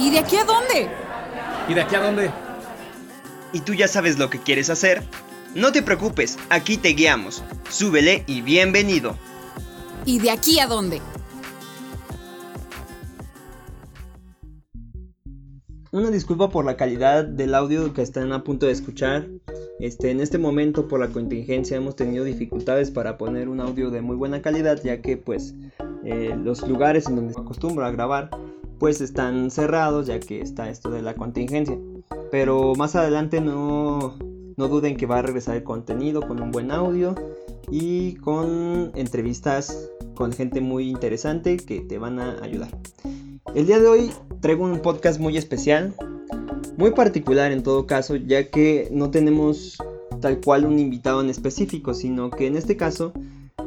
¿Y de aquí a dónde? ¿Y de aquí a dónde? ¿Y tú ya sabes lo que quieres hacer? No te preocupes, aquí te guiamos. Súbele y bienvenido. ¿Y de aquí a dónde? Una disculpa por la calidad del audio que están a punto de escuchar. Este, en este momento por la contingencia hemos tenido dificultades para poner un audio de muy buena calidad ya que pues eh, los lugares en donde se acostumbra a grabar pues están cerrados ya que está esto de la contingencia. Pero más adelante no, no duden que va a regresar el contenido con un buen audio y con entrevistas con gente muy interesante que te van a ayudar. El día de hoy traigo un podcast muy especial, muy particular en todo caso, ya que no tenemos tal cual un invitado en específico, sino que en este caso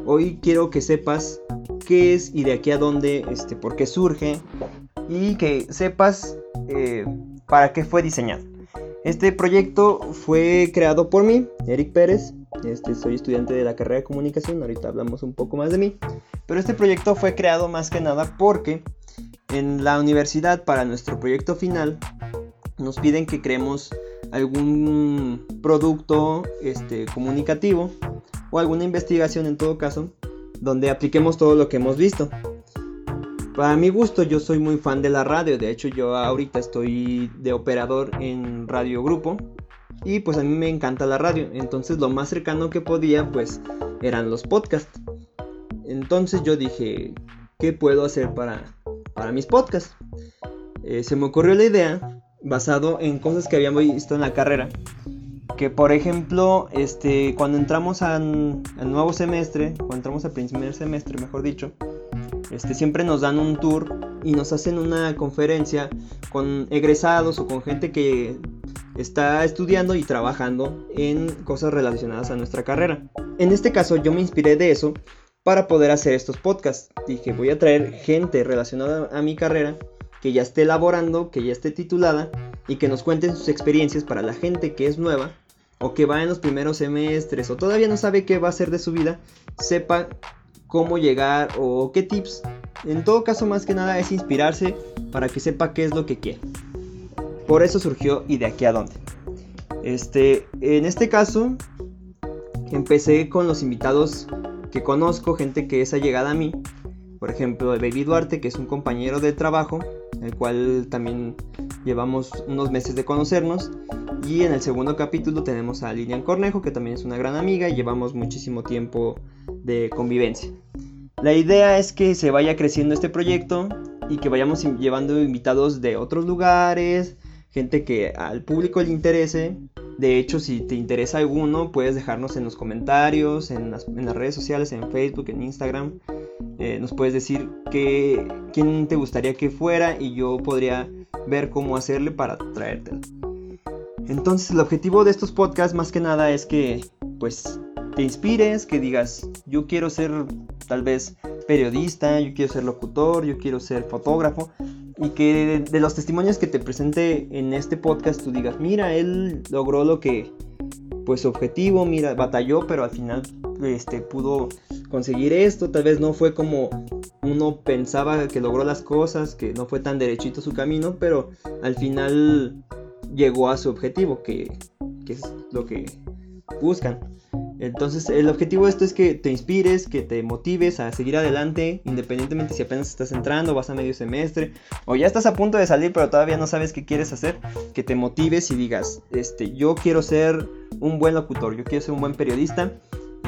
hoy quiero que sepas qué es y de aquí a dónde, este, por qué surge y que sepas eh, para qué fue diseñado. Este proyecto fue creado por mí, Eric Pérez. Este, soy estudiante de la carrera de comunicación, ahorita hablamos un poco más de mí. Pero este proyecto fue creado más que nada porque en la universidad para nuestro proyecto final nos piden que creemos algún producto este, comunicativo o alguna investigación en todo caso donde apliquemos todo lo que hemos visto. Para mi gusto yo soy muy fan de la radio, de hecho yo ahorita estoy de operador en Radio Grupo y pues a mí me encanta la radio, entonces lo más cercano que podía pues eran los podcasts. Entonces yo dije, ¿qué puedo hacer para para mis podcasts. Eh, se me ocurrió la idea basado en cosas que habíamos visto en la carrera. Que por ejemplo, este, cuando entramos al, nuevo semestre, cuando entramos al primer semestre, mejor dicho, este, siempre nos dan un tour y nos hacen una conferencia con egresados o con gente que está estudiando y trabajando en cosas relacionadas a nuestra carrera. En este caso yo me inspiré de eso para poder hacer estos podcasts. Dije, voy a traer gente relacionada a mi carrera que ya esté elaborando, que ya esté titulada y que nos cuenten sus experiencias para la gente que es nueva o que va en los primeros semestres o todavía no sabe qué va a hacer de su vida, sepa cómo llegar o qué tips. En todo caso, más que nada es inspirarse para que sepa qué es lo que quiere. Por eso surgió y de aquí a dónde. Este, en este caso, empecé con los invitados que conozco, gente que es allegada a mí. Por ejemplo, Baby Duarte, que es un compañero de trabajo, el cual también llevamos unos meses de conocernos. Y en el segundo capítulo tenemos a Lilian Cornejo, que también es una gran amiga y llevamos muchísimo tiempo de convivencia. La idea es que se vaya creciendo este proyecto y que vayamos llevando invitados de otros lugares, gente que al público le interese de hecho, si te interesa alguno, puedes dejarnos en los comentarios, en las, redes sociales, en Facebook, en Instagram. Eh, nos puedes decir quién te gustaría que fuera y yo podría ver cómo hacerle para traértelo. Entonces, el objetivo de estos podcasts más que nada es que, pues, te inspires, que digas, yo quiero ser tal vez periodista, yo quiero ser locutor, yo quiero ser fotógrafo, y que de, los testimonios que te presente en este podcast tú digas, mira, él logró lo que, pues objetivo, mira, batalló, pero al final este, pudo conseguir esto, tal vez no fue como uno pensaba que logró las cosas, que no fue tan derechito su camino, pero al final llegó a su objetivo, que, que es lo que buscan. Entonces el objetivo de esto es que te inspires, que te motives a seguir adelante, independientemente si apenas estás entrando, vas a medio semestre o ya estás a punto de salir pero todavía no sabes qué quieres hacer, que te motives y digas, este, yo quiero ser un buen locutor, yo quiero ser un buen periodista,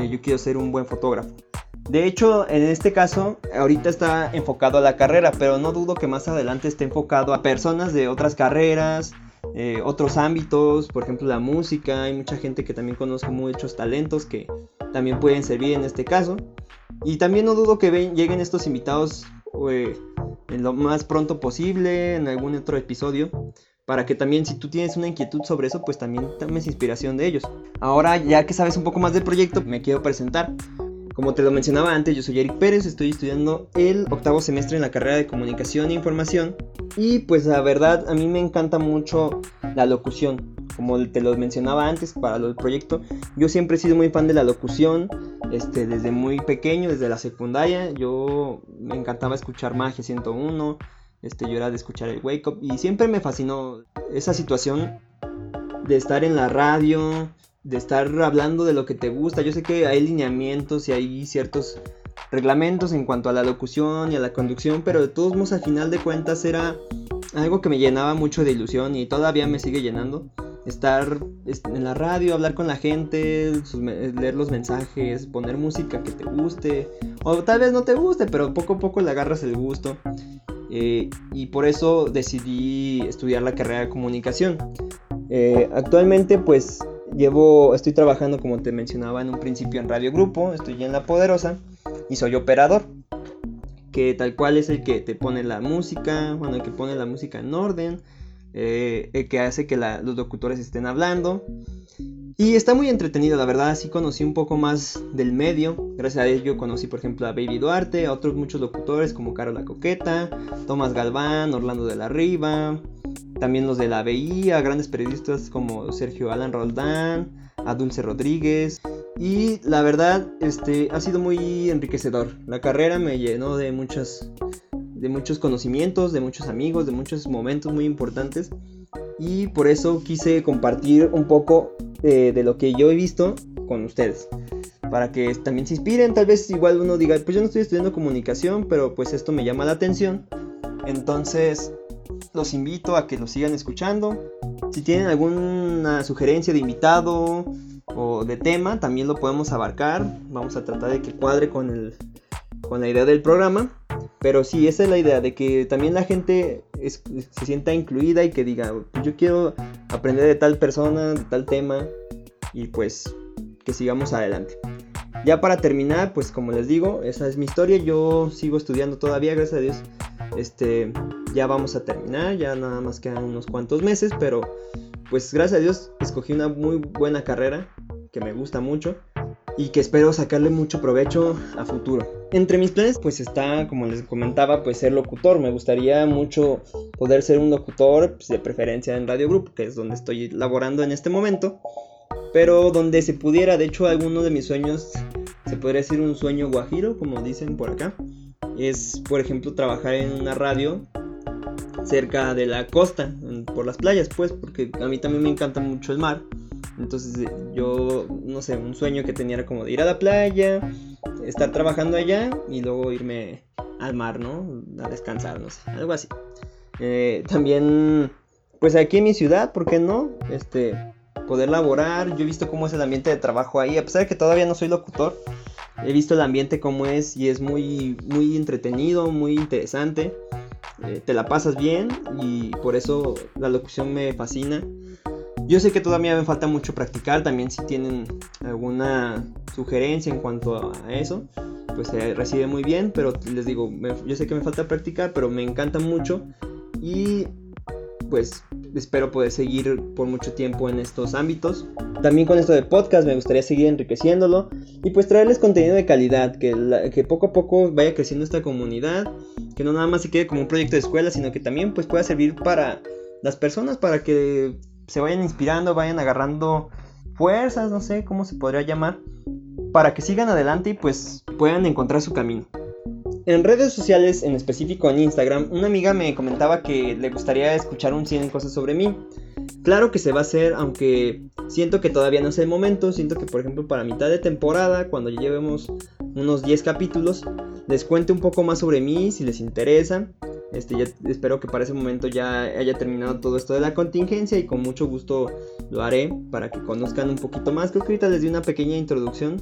eh, yo quiero ser un buen fotógrafo. De hecho, en este caso, ahorita está enfocado a la carrera, pero no dudo que más adelante esté enfocado a personas de otras carreras, eh, otros ámbitos, por ejemplo la música, hay mucha gente que también conozco muchos talentos que también pueden servir en este caso. Y también no dudo que lleguen estos invitados eh, en lo más pronto posible, en algún otro episodio, para que también si tú tienes una inquietud sobre eso, pues también tomes inspiración de ellos. Ahora ya que sabes un poco más del proyecto, me quiero presentar. Como te lo mencionaba antes, yo soy Eric Pérez, estoy estudiando el octavo semestre en la carrera de Comunicación e Información y pues la verdad a mí me encanta mucho la locución. Como te lo mencionaba antes para del proyecto, yo siempre he sido muy fan de la locución, este, desde muy pequeño, desde la secundaria, yo me encantaba escuchar Magia 101, Este, yo era de escuchar el Wake Up y siempre me fascinó esa situación de estar en la radio, de estar hablando de lo que te gusta. Yo sé que hay lineamientos y hay ciertos reglamentos en cuanto a la locución y a la conducción, pero de todos modos al final de cuentas era algo que me llenaba mucho de ilusión y todavía me sigue llenando. Estar en la radio, hablar con la gente, leer los mensajes, poner música que te guste, o tal vez no te guste, pero poco a poco le agarras el gusto. Eh, y por eso decidí estudiar la carrera de comunicación. Eh, actualmente pues llevo, estoy trabajando como te mencionaba en un principio en Radio Grupo, estoy en La Poderosa y soy operador que tal cual es el que te pone la música, bueno, el que pone la música en orden, eh, el que hace que los locutores estén hablando. Y está muy entretenido, la verdad, así conocí un poco más del medio. Gracias a ello conocí, por ejemplo, a Baby Duarte, a otros muchos locutores como Carola Coqueta, Tomás Galván, Orlando de la Riva, también los de la BI, a grandes periodistas como Sergio Alan Roldán, a Dulce Rodríguez, y la verdad, este, ha sido muy enriquecedor. La carrera me llenó de muchos, de muchos conocimientos, de muchos amigos, de muchos momentos muy importantes. Y por eso quise compartir un poco eh, de lo que yo he visto con ustedes. Para que también se inspiren, tal vez igual uno diga, pues yo no estoy estudiando comunicación, pero pues esto me llama la atención. Entonces, los invito a que lo sigan escuchando. Si tienen alguna sugerencia de invitado, o de tema, también lo podemos abarcar. Vamos a tratar de que cuadre con, el, con la idea del programa. Pero sí, esa es la idea, de que también la gente se sienta incluida y que diga, pues yo quiero aprender de tal persona, de tal tema, y pues que sigamos adelante. Ya para terminar, pues como les digo, esa es mi historia, yo sigo estudiando todavía, gracias a Dios. Este, ya vamos a terminar, ya nada más quedan unos cuantos meses, pero pues gracias a Dios escogí una muy buena carrera que me gusta mucho y que espero sacarle mucho provecho a futuro. Entre mis planes pues está, como les comentaba, pues ser locutor. Me gustaría mucho poder ser un locutor, pues, de preferencia en Radio Group, que es donde estoy laborando en este momento. Pero donde se pudiera, de hecho alguno de mis sueños, se podría decir un sueño guajiro, como dicen por acá, es por ejemplo trabajar en una radio cerca de la costa, por las playas, pues, porque a mí también me encanta mucho el mar. Entonces eh, yo, no sé, un sueño que tenía era como de ir a la playa, estar trabajando allá y luego irme al mar, ¿no? A descansar, no sé, algo así. Eh, también, pues aquí en mi ciudad, ¿por qué no? Este, poder laborar, yo he visto cómo es el ambiente de trabajo ahí, a pesar de que todavía no soy locutor, he visto el ambiente cómo es y es muy, muy entretenido, muy interesante. Eh, te la pasas bien y por eso la locución me fascina. Yo sé que todavía me falta mucho practicar, también si tienen alguna sugerencia en cuanto a eso, pues se recibe muy bien, pero les digo, yo sé que me falta practicar, pero me encanta mucho y pues espero poder seguir por mucho tiempo en estos ámbitos. También con esto de podcast me gustaría seguir enriqueciéndolo y pues traerles contenido de calidad, que, poco a poco vaya creciendo esta comunidad, que no nada más se quede como un proyecto de escuela, sino que también pues pueda servir para las personas, para que se vayan inspirando, vayan agarrando fuerzas, no sé cómo se podría llamar, para que sigan adelante y pues puedan encontrar su camino. En redes sociales, en específico en Instagram, una amiga me comentaba que le gustaría escuchar un 100 cosas sobre mí. Claro que se va a hacer, aunque siento que todavía no es el momento. Siento que, por ejemplo, para mitad de temporada, cuando ya llevemos unos 10 capítulos, les cuente un poco más sobre mí si les interesa. Este, ya espero que para ese momento ya haya terminado todo esto de la contingencia y con mucho gusto lo haré para que conozcan un poquito más. Creo que les di una pequeña introducción.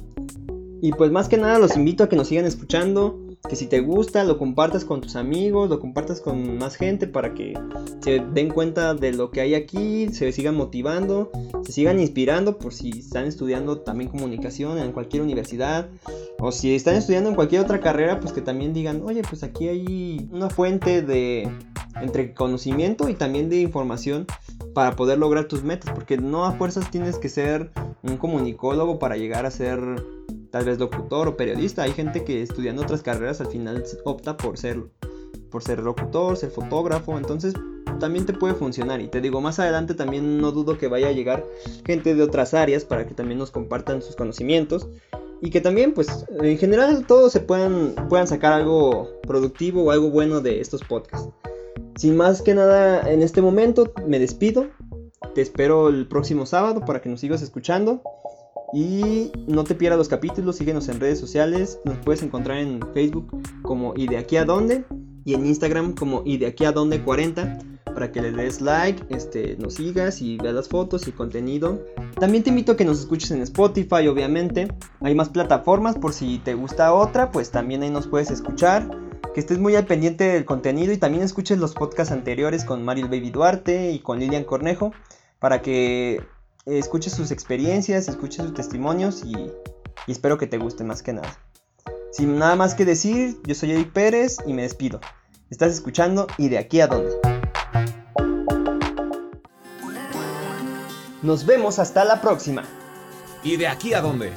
Y pues más que nada los invito a que nos sigan escuchando que si te gusta lo compartas con tus amigos, lo compartas con más gente para que se den cuenta de lo que hay aquí, se sigan motivando, se sigan inspirando por si están estudiando también comunicación en cualquier universidad o si están estudiando en cualquier otra carrera, pues que también digan, oye, pues aquí hay una fuente de entre conocimiento y también de información para poder lograr tus metas, porque no a fuerzas tienes que ser un comunicólogo para llegar a ser tal vez locutor o periodista. Hay gente que estudiando otras carreras al final opta por ser, por ser locutor, ser fotógrafo. Entonces también te puede funcionar. Y te digo, más adelante también no dudo que vaya a llegar gente de otras áreas para que también nos compartan sus conocimientos. Y que también, pues, en general todos se puedan, puedan sacar algo productivo o algo bueno de estos podcasts. Sin más que nada, en este momento me despido. Te espero el próximo sábado para que nos sigas escuchando. Y no te pierdas los capítulos, síguenos en redes sociales. Nos puedes encontrar en Facebook como y de aquí a dónde. Y en Instagram como y de aquí a dónde 40 para que le des like, este, nos sigas y veas las fotos y contenido. También te invito a que nos escuches en Spotify, obviamente. Hay más plataformas por si te gusta otra, pues también ahí nos puedes escuchar. Que estés muy al pendiente del contenido y también escuches los podcasts anteriores con Mario Baby Duarte y con Lilian Cornejo para que escuches sus experiencias, escuches sus testimonios y, espero que te guste más que nada. Sin nada más que decir, yo soy Eric Pérez y me despido. Estás escuchando y de aquí a dónde. Nos vemos hasta la próxima. ¿Y de aquí a dónde?